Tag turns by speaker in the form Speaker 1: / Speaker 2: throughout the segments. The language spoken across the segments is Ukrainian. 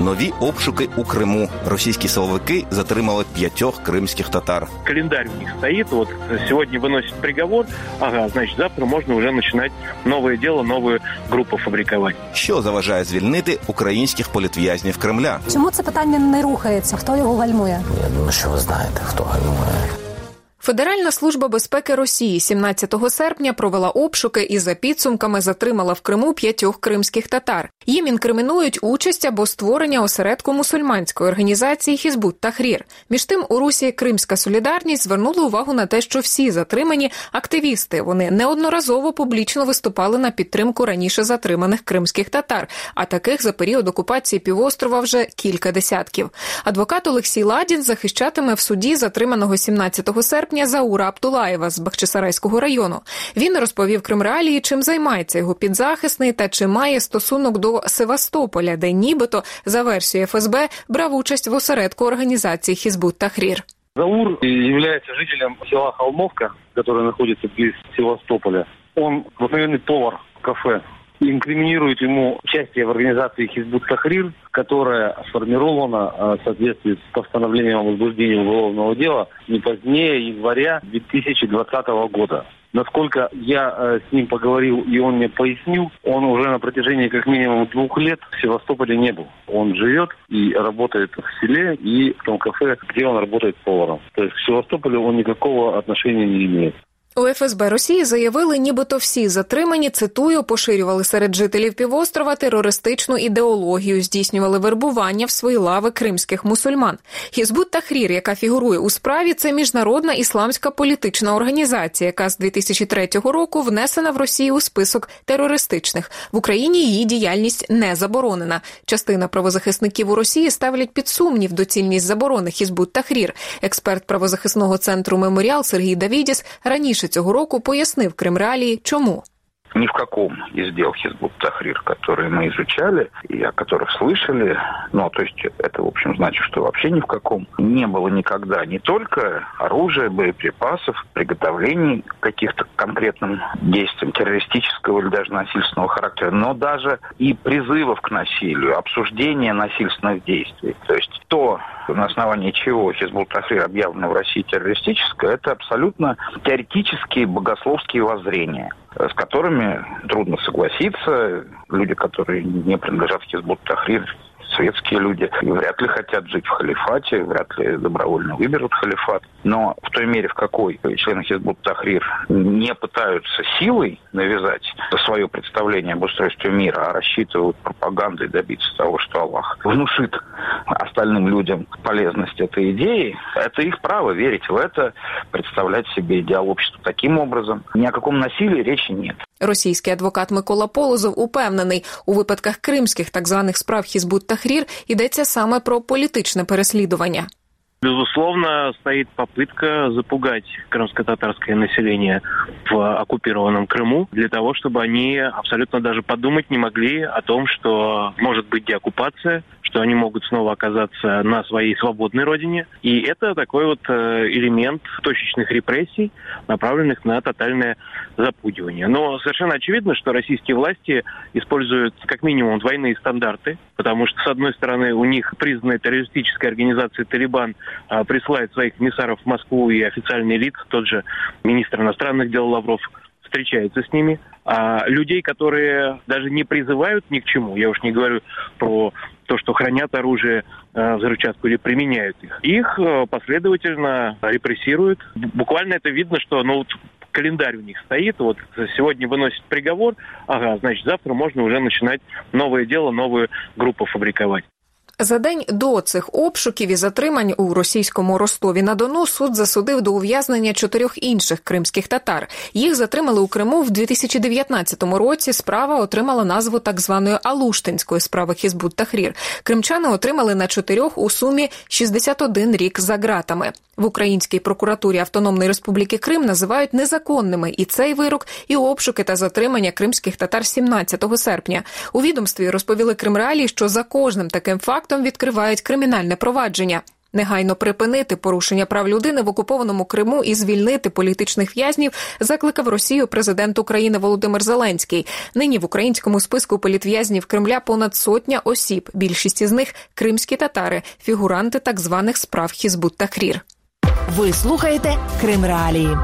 Speaker 1: Нові обшуки у Криму. Російські силовики затримали п'ятьох кримських татар.
Speaker 2: Календарь у них стоит. Вот сегодня выносит приговор. Ага, значит, завтра можно уже начинать новое дело, новую группу фабриковать.
Speaker 1: Що заважає звільнити українських політв'язнів Кремля?
Speaker 3: Чому це питання не рухається? Хто його гальмує?
Speaker 4: Я думаю, що ви знаєте, хто гальмує.
Speaker 5: Федеральна служба безпеки Росії 17 серпня провела обшуки і за підсумками затримала в Криму п'ятьох кримських татар. Їм інкримінують участь або створення осередку мусульманської організації Хізбут Тахрір. Між тим у Русі Кримська солідарність звернула увагу на те, що всі затримані активісти. Вони неодноразово публічно виступали на підтримку раніше затриманих кримських татар. А таких за період окупації півострова вже кілька десятків. Адвокат Олексій Ладін захищатиме в суді затриманого 17 серпня серпня Заура Аптулаєва з Бахчисарайського району. Він розповів Кримреалії, чим займається його підзахисний та чи має стосунок до Севастополя, де нібито за версією ФСБ брав участь в осередку організації Хізбут Тахрір.
Speaker 6: Заур является жителем села Холмовка, которое находится близ Севастополя. Он обыкновенный повар кафе. Инкриминирует ему участие в организации Хизбут Тахрир, которая сформирована в соответствии с постановлением о возбуждении уголовного дела не позднее января 2020 года. Насколько я э, с ним поговорил и он мне пояснил, он уже на протяжении как минимум двух лет в Севастополе не был. Он живет и работает в селе и в том кафе, где он работает поваром. То есть к Севастополю он никакого отношения не имеет.
Speaker 5: У ФСБ Росії заявили, нібито всі затримані цитую, поширювали серед жителів півострова терористичну ідеологію, здійснювали вербування в свої лави кримських мусульман. Хізбут Тахрір, яка фігурує у справі, це міжнародна ісламська політична організація, яка з 2003 року внесена в Росію у список терористичних. В Україні її діяльність не заборонена. Частина правозахисників у Росії ставлять під сумнів доцільність заборони Хізбут Тахрір. Експерт правозахисного центру Меморіал Сергій Давідіс раніше цього року пояснив Кримреалії, чому.
Speaker 7: Ни в каком из дел Хизбут Тахрир, которые мы изучали и о которых слышали, ну, то есть это, в общем, значит, что вообще ни в каком не было никогда. Не только оружия, боеприпасов, приготовлений каких-то конкретным действиям террористического или даже насильственного характера, но даже и призывов к насилию, обсуждения насильственных действий. То есть то, на основании чего Хизбут Тахрир объявлено в России террористическое, это абсолютно теоретические богословские воззрения с которыми трудно согласиться. Люди, которые не принадлежат Хизбут Тахрир, светские люди вряд ли хотят жить в халифате, вряд ли добровольно выберут халифат. Но в той мере, в какой члены Хизбут Тахрир не пытаются силой навязать свое представление об устройстве мира, а рассчитывают пропагандой добиться того, что Аллах внушит остальным людям полезность этой идеи, это их право верить в это, представлять себе идеал общества таким образом. Ни о каком насилии речи нет.
Speaker 5: Російський адвокат Микола Полозов упевнений, у випадках кримських так званих справ Хізбут Тахрір йдеться саме про політичне переслідування.
Speaker 2: Безусловно, стоит попытка запугать крымско-татарское население в оккупированном Крыму для того, чтобы они абсолютно даже подумать не могли о том, что может быть деоккупация, что они могут снова оказаться на своей свободной родине. И это такой вот элемент точечных репрессий, направленных на тотальное запугивание. Но совершенно очевидно, что российские власти используют как минимум двойные стандарты, потому что, с одной стороны, у них признанная террористическая организация «Талибан» присылает своих комиссаров в Москву и официальные лица, тот же министр иностранных дел Лавров встречается с ними. А людей, которые даже не призывают ни к чему, я уж не говорю про то, что хранят оружие, взрывчатку или применяют их, их последовательно репрессируют. Буквально это видно, что ну, вот календарь у них стоит, вот сегодня выносит приговор, ага, значит, завтра можно уже начинать новое дело, новую группу фабриковать.
Speaker 5: За день до цих обшуків і затримань у російському Ростові на Дону суд засудив до ув'язнення чотирьох інших кримських татар. Їх затримали у Криму в 2019 році. Справа отримала назву так званої Алуштинської справи Хізбут Тахрір. Кримчани отримали на чотирьох у сумі 61 рік за ґратами. В Українській прокуратурі Автономної Республіки Крим називають незаконними і цей вирок, і обшуки та затримання кримських татар 17 серпня. У відомстві розповіли Кримреалії, що за кожним таким фактом відкривають кримінальне провадження. Негайно припинити порушення прав людини в окупованому Криму і звільнити політичних в'язнів закликав Росію президент України Володимир Зеленський. Нині в українському списку політв'язнів Кремля понад сотня осіб. Більшість із них кримські татари, фігуранти так званих справ Хізбут Тахрір.
Speaker 8: Ви слухаєте Крим Реалії.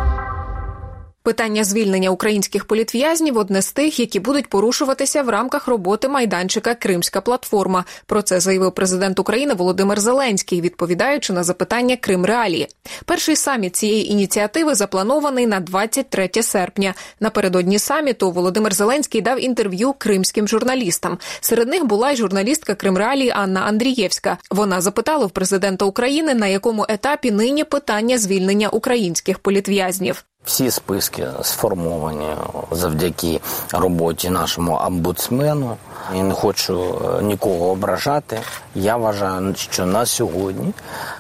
Speaker 5: Питання звільнення українських політв'язнів одне з тих, які будуть порушуватися в рамках роботи майданчика Кримська платформа. Про це заявив президент України Володимир Зеленський, відповідаючи на запитання Крим Реалії. Перший саміт цієї ініціативи запланований на 23 серпня. Напередодні саміту Володимир Зеленський дав інтерв'ю кримським журналістам. Серед них була й журналістка Крим Реалії Анна Андрієвська. Вона запитала в президента України, на якому етапі нині питання звільнення українських політв'язнів.
Speaker 4: Всі списки сформовані завдяки роботі нашому омбудсмену. Я не хочу е, нікого ображати. Я вважаю, що на сьогодні,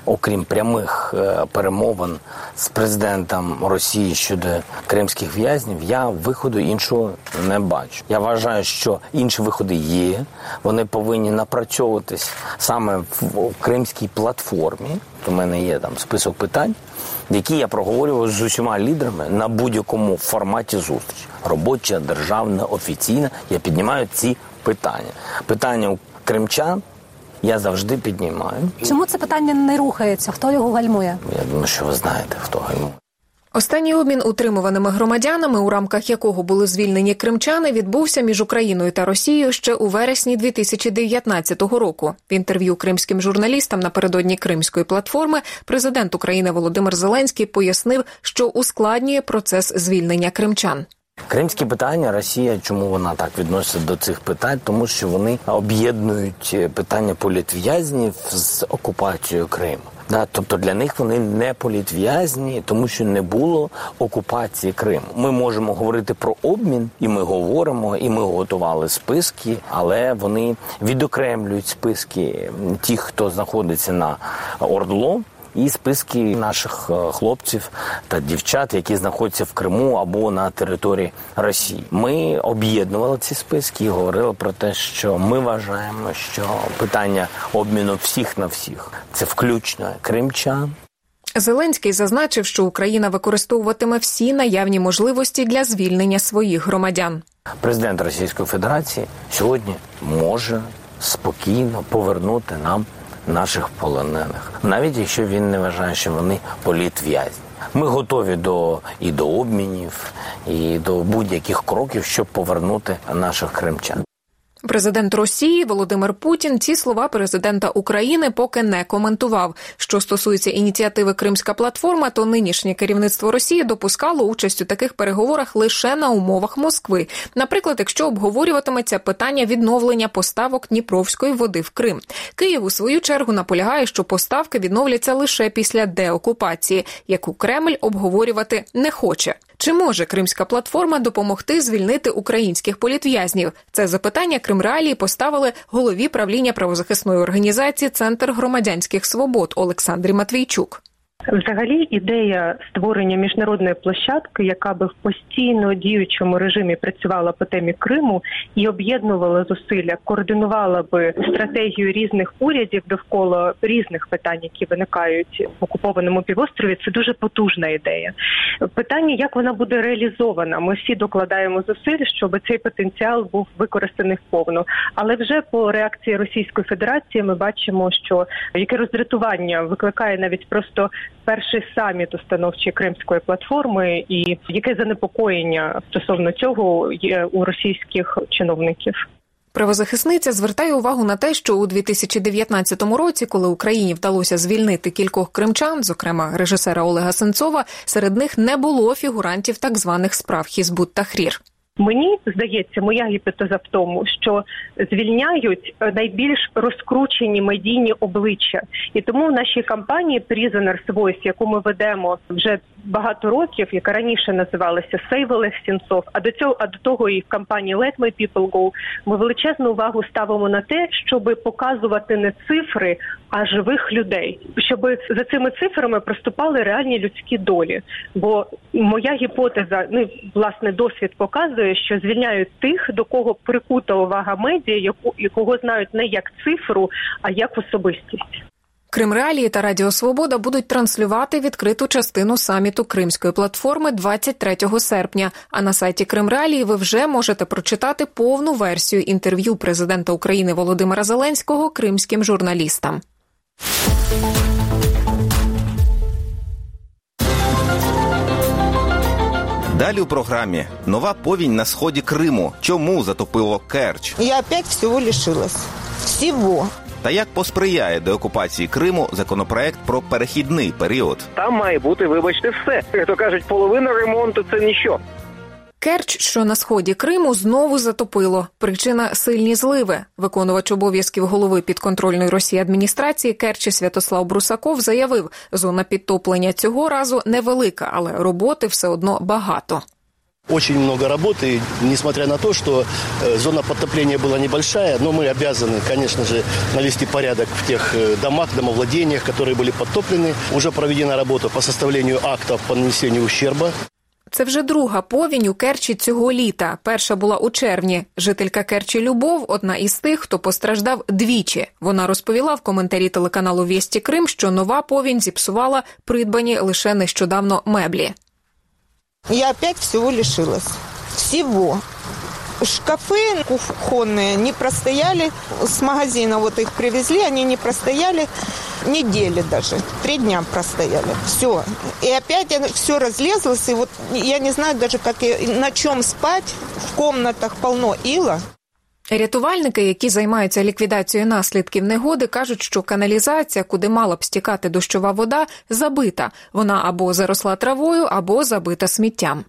Speaker 4: окрім прямих е, перемовин з президентом Росії щодо кримських в'язнів, я виходу іншого не бачу. Я вважаю, що інші виходи є. Вони повинні напрацьовуватись саме в кримській платформі. У мене є там список питань, які я проговорював з усіма лідерами на будь-якому форматі зустрічі. Робоча, державна, офіційна. Я піднімаю ці питання. Питання у кримчан я завжди піднімаю.
Speaker 3: Чому це питання не рухається? Хто його гальмує?
Speaker 4: Я думаю, що ви знаєте, хто гальмує.
Speaker 5: Останній обмін утримуваними громадянами, у рамках якого були звільнені кримчани, відбувся між Україною та Росією ще у вересні 2019 року. В інтерв'ю кримським журналістам напередодні кримської платформи президент України Володимир Зеленський пояснив, що ускладнює процес звільнення кримчан.
Speaker 4: Кримські питання Росія, чому вона так відноситься до цих питань? Тому що вони об'єднують питання політв'язнів з окупацією Криму. Да, тобто для них вони не політв'язні, тому що не було окупації Криму. Ми можемо говорити про обмін, і ми говоримо, і ми готували списки, але вони відокремлюють списки тих, хто знаходиться на Ордло і списки наших е, хлопців та дівчат, які знаходяться в Криму або на території Росії. Ми об'єднували ці списки і говорили про те, що ми вважаємо, що питання обміну всіх на всіх це включно кримчан.
Speaker 5: Зеленський зазначив, що Україна використовуватиме всі наявні можливості для звільнення своїх громадян.
Speaker 4: Президент Російської Федерації сьогодні може спокійно повернути нам наших полонених, навіть якщо він не вважає, що вони політв'язні. Ми готові до і до обмінів, і до будь-яких кроків, щоб повернути наших кримчан.
Speaker 5: Президент Росії Володимир Путін ці слова президента України поки не коментував. Що стосується ініціативи Кримська платформа, то нинішнє керівництво Росії допускало участь у таких переговорах лише на умовах Москви. Наприклад, якщо обговорюватиметься питання відновлення поставок Дніпровської води в Крим, Київ у свою чергу наполягає, що поставки відновляться лише після деокупації, яку Кремль обговорювати не хоче. Чи може Кримська платформа допомогти звільнити українських політв'язнів? Це запитання Кримреалії поставили голові правління правозахисної організації Центр громадянських свобод Олександрі Матвійчук.
Speaker 9: Взагалі, ідея створення міжнародної площадки, яка би в постійно діючому режимі працювала по темі Криму і об'єднувала зусилля, координувала би стратегію різних урядів довкола різних питань, які виникають в окупованому півострові, це дуже потужна ідея. Питання, як вона буде реалізована, ми всі докладаємо зусиль, щоб цей потенціал був використаний вповну. Але вже по реакції Російської Федерації ми бачимо, що яке роздратування викликає навіть просто перший саміт установчої кримської платформи, і яке занепокоєння стосовно цього є у російських чиновників.
Speaker 5: Правозахисниця звертає увагу на те, що у 2019 році, коли Україні вдалося звільнити кількох кримчан, зокрема режисера Олега Сенцова, серед них не було фігурантів так званих справ Хізбут Тахрір.
Speaker 9: Мені здається, моя гіпотеза в тому, що звільняють найбільш розкручені медійні обличчя, і тому в нашій кампанії Prisoners Voice, яку ми ведемо вже багато років, яка раніше називалася Save Олег Сінцов, а до цього, а до того і в кампанії Let My People Go, ми величезну увагу ставимо на те, щоб показувати не цифри, а живих людей, щоб за цими цифрами проступали реальні людські долі. Бо моя гіпотеза, ну власне досвід показує, що звільняють тих, до кого прикута увага медіа, яку якого знають не як цифру, а як особистість.
Speaker 5: Крим Реалії та Радіо Свобода будуть транслювати відкриту частину саміту Кримської платформи 23 серпня. А на сайті Крим Реалії ви вже можете прочитати повну версію інтерв'ю президента України Володимира Зеленського кримським журналістам.
Speaker 1: Далі у програмі нова повінь на сході Криму. Чому затопило Керч?
Speaker 10: Я опять всього лишилась. Всього.
Speaker 1: Та як посприяє деокупації Криму законопроект про перехідний період?
Speaker 2: Там має бути, вибачте, все. Як то кажуть, половина ремонту це ніщо.
Speaker 5: Керч, що на сході Криму, знову затопило. Причина сильні зливи. Виконувач обов'язків голови підконтрольної Росії адміністрації Керчі Святослав Брусаков заявив, зона підтоплення цього разу невелика, але роботи все одно багато.
Speaker 11: Очень много работы, несмотря на то, что э, зона подтопления была небольшая, но мы обязаны, конечно же, навести порядок в тех э, домах, домовладениях, которые были подтоплены. Уже проведена работа по составлению актов по нанесению ущерба.
Speaker 5: Це вже друга повінь у Керчі цього літа. Перша була у червні. Жителька Керчі Любов одна із тих, хто постраждав двічі. Вона розповіла в коментарі телеканалу Вєсті Крим, що нова повінь зіпсувала придбані лише нещодавно меблі.
Speaker 10: Я опять всього лишилась. Всего. Шкафы кухонные не простояли. С магазина вот их привезли, они не простояли недели даже. Три дня простояли. Все. И опять все разлезлось. И вот я не знаю даже, как и на чем спать. В комнатах полно ила.
Speaker 5: Рятувальники, які займаються ліквідацією наслідків негоди, кажуть, що каналізація, куди мала б стікати дощова вода, забита. Вона або заросла травою, або забита сміттям.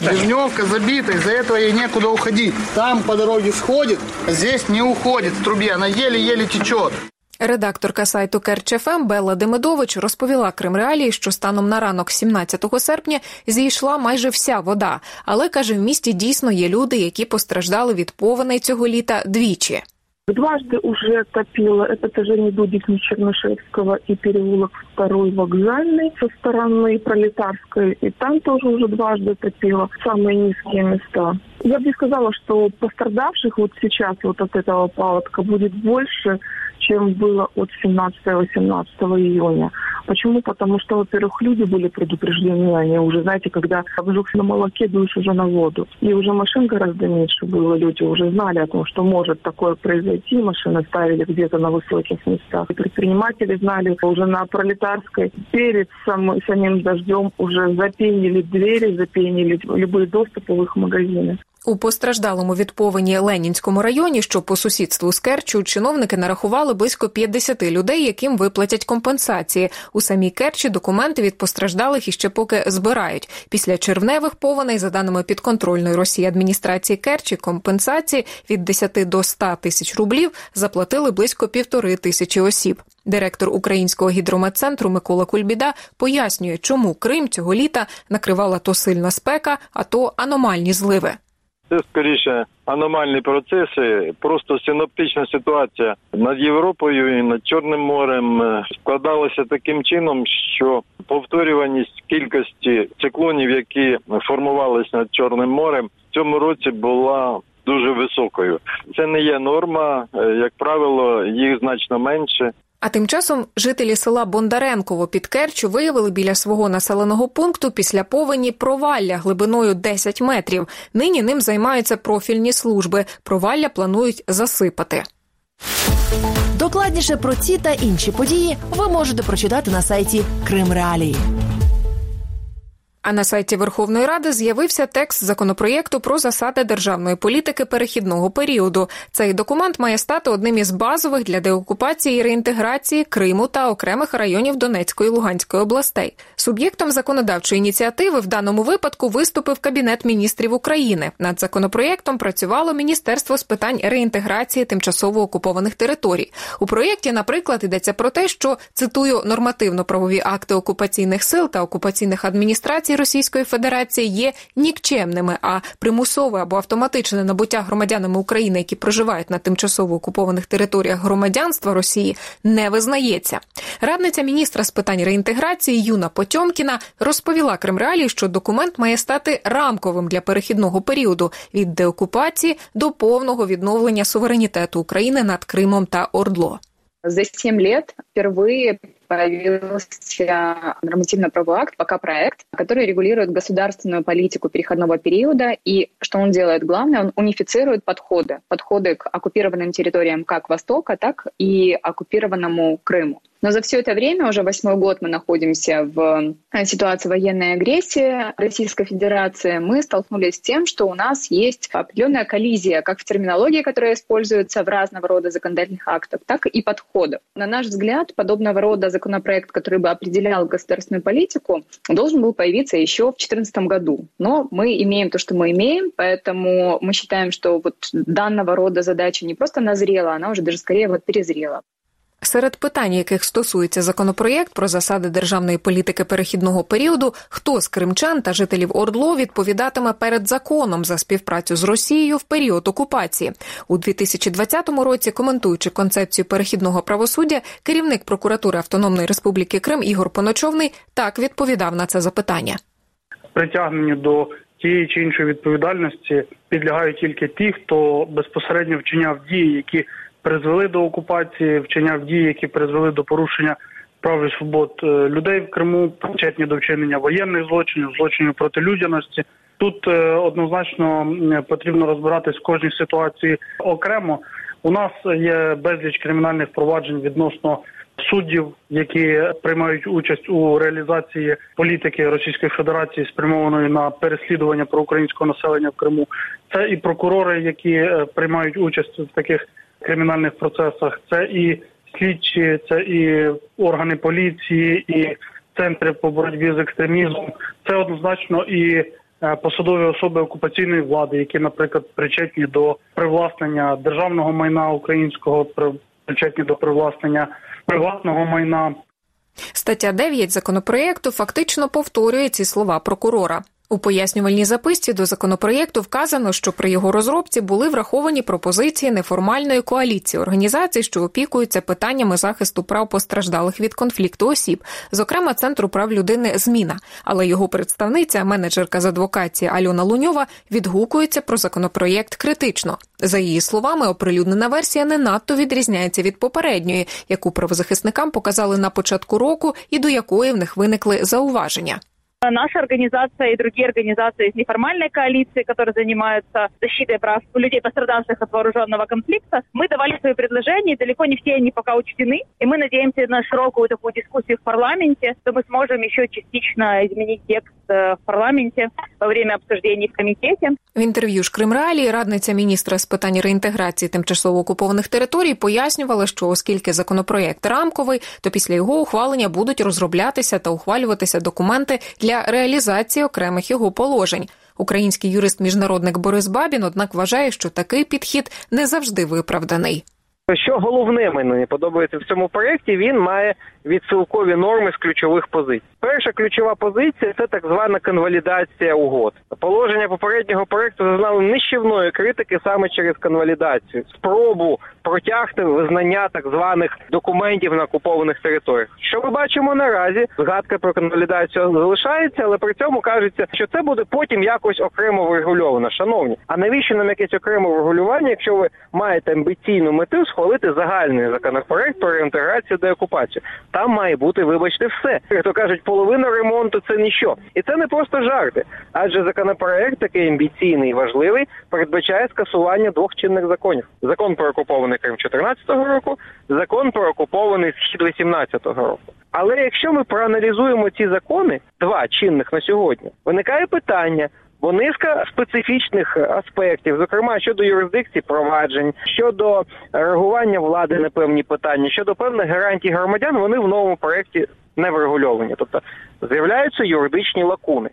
Speaker 12: Ливневка забита, из-за этого ей некуда уходить. Там по дороге сходит, а здесь не уходит в трубе, она еле-еле течет.
Speaker 5: Редакторка сайту Керч.ФМ Белла Демидович розповіла Кримреалії, що станом на ранок 17 серпня зійшла майже вся вода, але каже, в місті дійсно є люди, які постраждали від повеней цього літа двічі.
Speaker 13: Дважды уже топило. Это этажение Дудикни Чернышевского и переулок второй вокзальный со стороны Пролетарской. И там тоже уже дважды топило. Самые низкие места. Я бы не сказала, что пострадавших вот сейчас вот от этого паводка будет больше, чем было от 17-18 июня. Почему? Потому что, во-первых, люди были предупреждены, они уже, знаете, когда обжегся на молоке, дуешь уже на воду. И уже машин гораздо меньше было, люди уже знали о том, что может такое произойти, машины ставили где-то на высоких местах. И предприниматели знали уже на Пролетарской, перед сам, самим дождем уже запенили двери, запенили любые доступы в их магазины.
Speaker 5: У постраждалому від повені Ленінському районі, що по сусідству з Керчу, чиновники нарахували близько 50 людей, яким виплатять компенсації. У самій Керчі документи від постраждалих іще поки збирають. Після червневих повеней, за даними підконтрольної Росії адміністрації Керчі, компенсації від 10 до 100 тисяч рублів заплатили близько півтори тисячі осіб. Директор українського гідрометцентру Микола Кульбіда пояснює, чому Крим цього літа накривала то сильна спека, а то аномальні зливи.
Speaker 14: Це скоріше аномальні процеси. Просто синоптична ситуація над Європою і над Чорним морем е, складалася таким чином, що повторюваність кількості циклонів, які формувалися над Чорним морем, в цьому році була дуже високою. Це не є норма, е, як правило, їх значно менше.
Speaker 5: А тим часом жителі села Бондаренково під Керчу виявили біля свого населеного пункту після повені провалля глибиною 10 метрів. Нині ним займаються профільні служби. Провалля планують засипати.
Speaker 8: Докладніше про ці та інші події ви можете прочитати на сайті Крим Реалії.
Speaker 5: А на сайті Верховної Ради з'явився текст законопроєкту про засади державної політики перехідного періоду. Цей документ має стати одним із базових для деокупації і реінтеграції Криму та окремих районів Донецької і Луганської областей. Суб'єктом законодавчої ініціативи в даному випадку виступив Кабінет міністрів України. Над законопроєктом працювало Міністерство з питань реінтеграції тимчасово окупованих територій. У проєкті, наприклад, йдеться про те, що цитую нормативно-правові акти окупаційних сил та окупаційних адміністрацій Російської Федерації є нікчемними, а примусове або автоматичне набуття громадянами України, які проживають на тимчасово окупованих територіях громадянства Росії, не визнається. Радниця міністра з питань реінтеграції Юна Потьомкіна розповіла Кремреалії, що документ має стати рамковим для перехідного періоду від деокупації до повного відновлення суверенітету України над Кримом та Ордло.
Speaker 15: За 7 лет впервые появился нормативно-правовой акт, пока проект, который регулирует государственную политику переходного периода. И что он делает? Главное, он унифицирует подходы. Подходы к оккупированным территориям как Востока, так и оккупированному Крыму. Но за все это время, уже восьмой год мы находимся в э, ситуации военной агрессии Российской Федерации, мы столкнулись с тем, что у нас есть определенная коллизия как в терминологии, которая используется в разного рода законодательных актах, так и подходов. На наш взгляд, подобного рода законопроект, который бы определял государственную политику, должен был появиться еще в 2014 году. Но мы имеем то, что мы имеем, поэтому мы считаем, что вот данного рода задача не просто назрела, она уже даже скорее вот перезрела.
Speaker 5: Серед питань, яких стосується законопроєкт про засади державної політики перехідного періоду, хто з кримчан та жителів Ордло відповідатиме перед законом за співпрацю з Росією в період окупації у 2020 році, коментуючи концепцію перехідного правосуддя, керівник прокуратури Автономної Республіки Крим Ігор Поночовний так відповідав на це запитання.
Speaker 16: Притягненню до тієї чи іншої відповідальності підлягають тільки ті, хто безпосередньо вчиняв дії, які призвели до окупації, вчиняв дії, які призвели до порушення прав і свобод е, людей в Криму, причетні до вчинення воєнних злочинів, злочинів проти людяності. Тут е, однозначно потрібно розбиратись в кожній ситуації окремо. У нас є безліч кримінальних проваджень відносно суддів, які приймають участь у реалізації політики Російської Федерації, спрямованої на переслідування проукраїнського населення в Криму. Це і прокурори, які е, приймають участь в таких кримінальних процесах. Це і слідчі, це і органи поліції, і центри по боротьбі з екстремізмом. Це однозначно і е, посадові особи окупаційної влади, які, наприклад, причетні до привласнення державного майна українського, причетні до привласнення приватного майна.
Speaker 5: Стаття 9 законопроєкту фактично повторює ці слова прокурора. У пояснювальній записці до законопроєкту вказано, що при його розробці були враховані пропозиції неформальної коаліції організацій, що опікуються питаннями захисту прав постраждалих від конфлікту осіб, зокрема Центру прав людини Зміна. Але його представниця, менеджерка з адвокації Альона Луньова, відгукується про законопроєкт критично. За її словами, оприлюднена версія не надто відрізняється від попередньої, яку правозахисникам показали на початку року, і до якої в них виникли зауваження.
Speaker 17: Наша организация и другие организации из неформальной коалиции, которые занимаются защитой прав людей, пострадавших от вооруженного конфликта, мы давали свои предложения, и далеко не все они пока учтены. И мы надеемся на широкую такую дискуссию в парламенте, что мы сможем еще частично изменить текст э, в парламенте во время обсуждений в комитете.
Speaker 5: В інтерв'ю ж Кримреалії радниця міністра з питань реінтеграції тимчасово окупованих територій пояснювала, що оскільки законопроєкт рамковий, то після його ухвалення будуть розроблятися та ухвалюватися документи для реалізації окремих його положень. Український юрист-міжнародник Борис Бабін, однак, вважає, що такий підхід не завжди виправданий.
Speaker 18: Що головне мені подобається в цьому проєкті, він має відсилкові норми з ключових позицій. Перша ключова позиція це так звана конвалідація угод. Положення попереднього проекту зазнали нищівної критики саме через конвалідацію, спробу протягти визнання так званих документів на окупованих територіях. Що ми бачимо наразі? Згадка про конвалідацію залишається, але при цьому кажеться, що це буде потім якось окремо врегульовано. Шановні, а навіщо нам якесь окреме врегулювання, якщо ви маєте амбіційну мету схвалити загальний законопроект про реінтеграцію деокупацію? Там має бути, вибачте, все. Як то кажуть, половина ремонту це ніщо, і це не просто жарти, адже законопроект такий амбіційний і важливий передбачає скасування двох чинних законів: закон про окупований Крим 2014 року, закон про окупований схід 2018 року. Але якщо ми проаналізуємо ці закони, два чинних на сьогодні, виникає питання. Бо низка специфічних аспектів, зокрема щодо юрисдикції проваджень, щодо реагування влади на певні питання, щодо певних гарантій громадян, вони в новому проєкті не врегульовані. Тобто з'являються юридичні лакуни.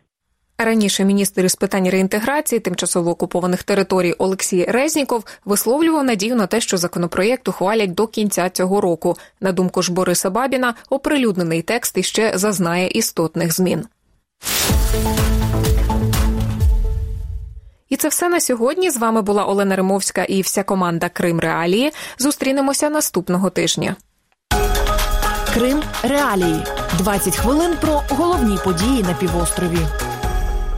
Speaker 5: Раніше міністр із питань реінтеграції тимчасово окупованих територій Олексій Резніков висловлював надію на те, що законопроєкт ухвалять до кінця цього року. На думку ж Бориса Бабіна, оприлюднений текст іще зазнає істотних змін. І це все на сьогодні. З вами була Олена Римовська і вся команда Крим Реалії. Зустрінемося наступного тижня.
Speaker 8: Крим Реалії 20 хвилин про головні події на півострові.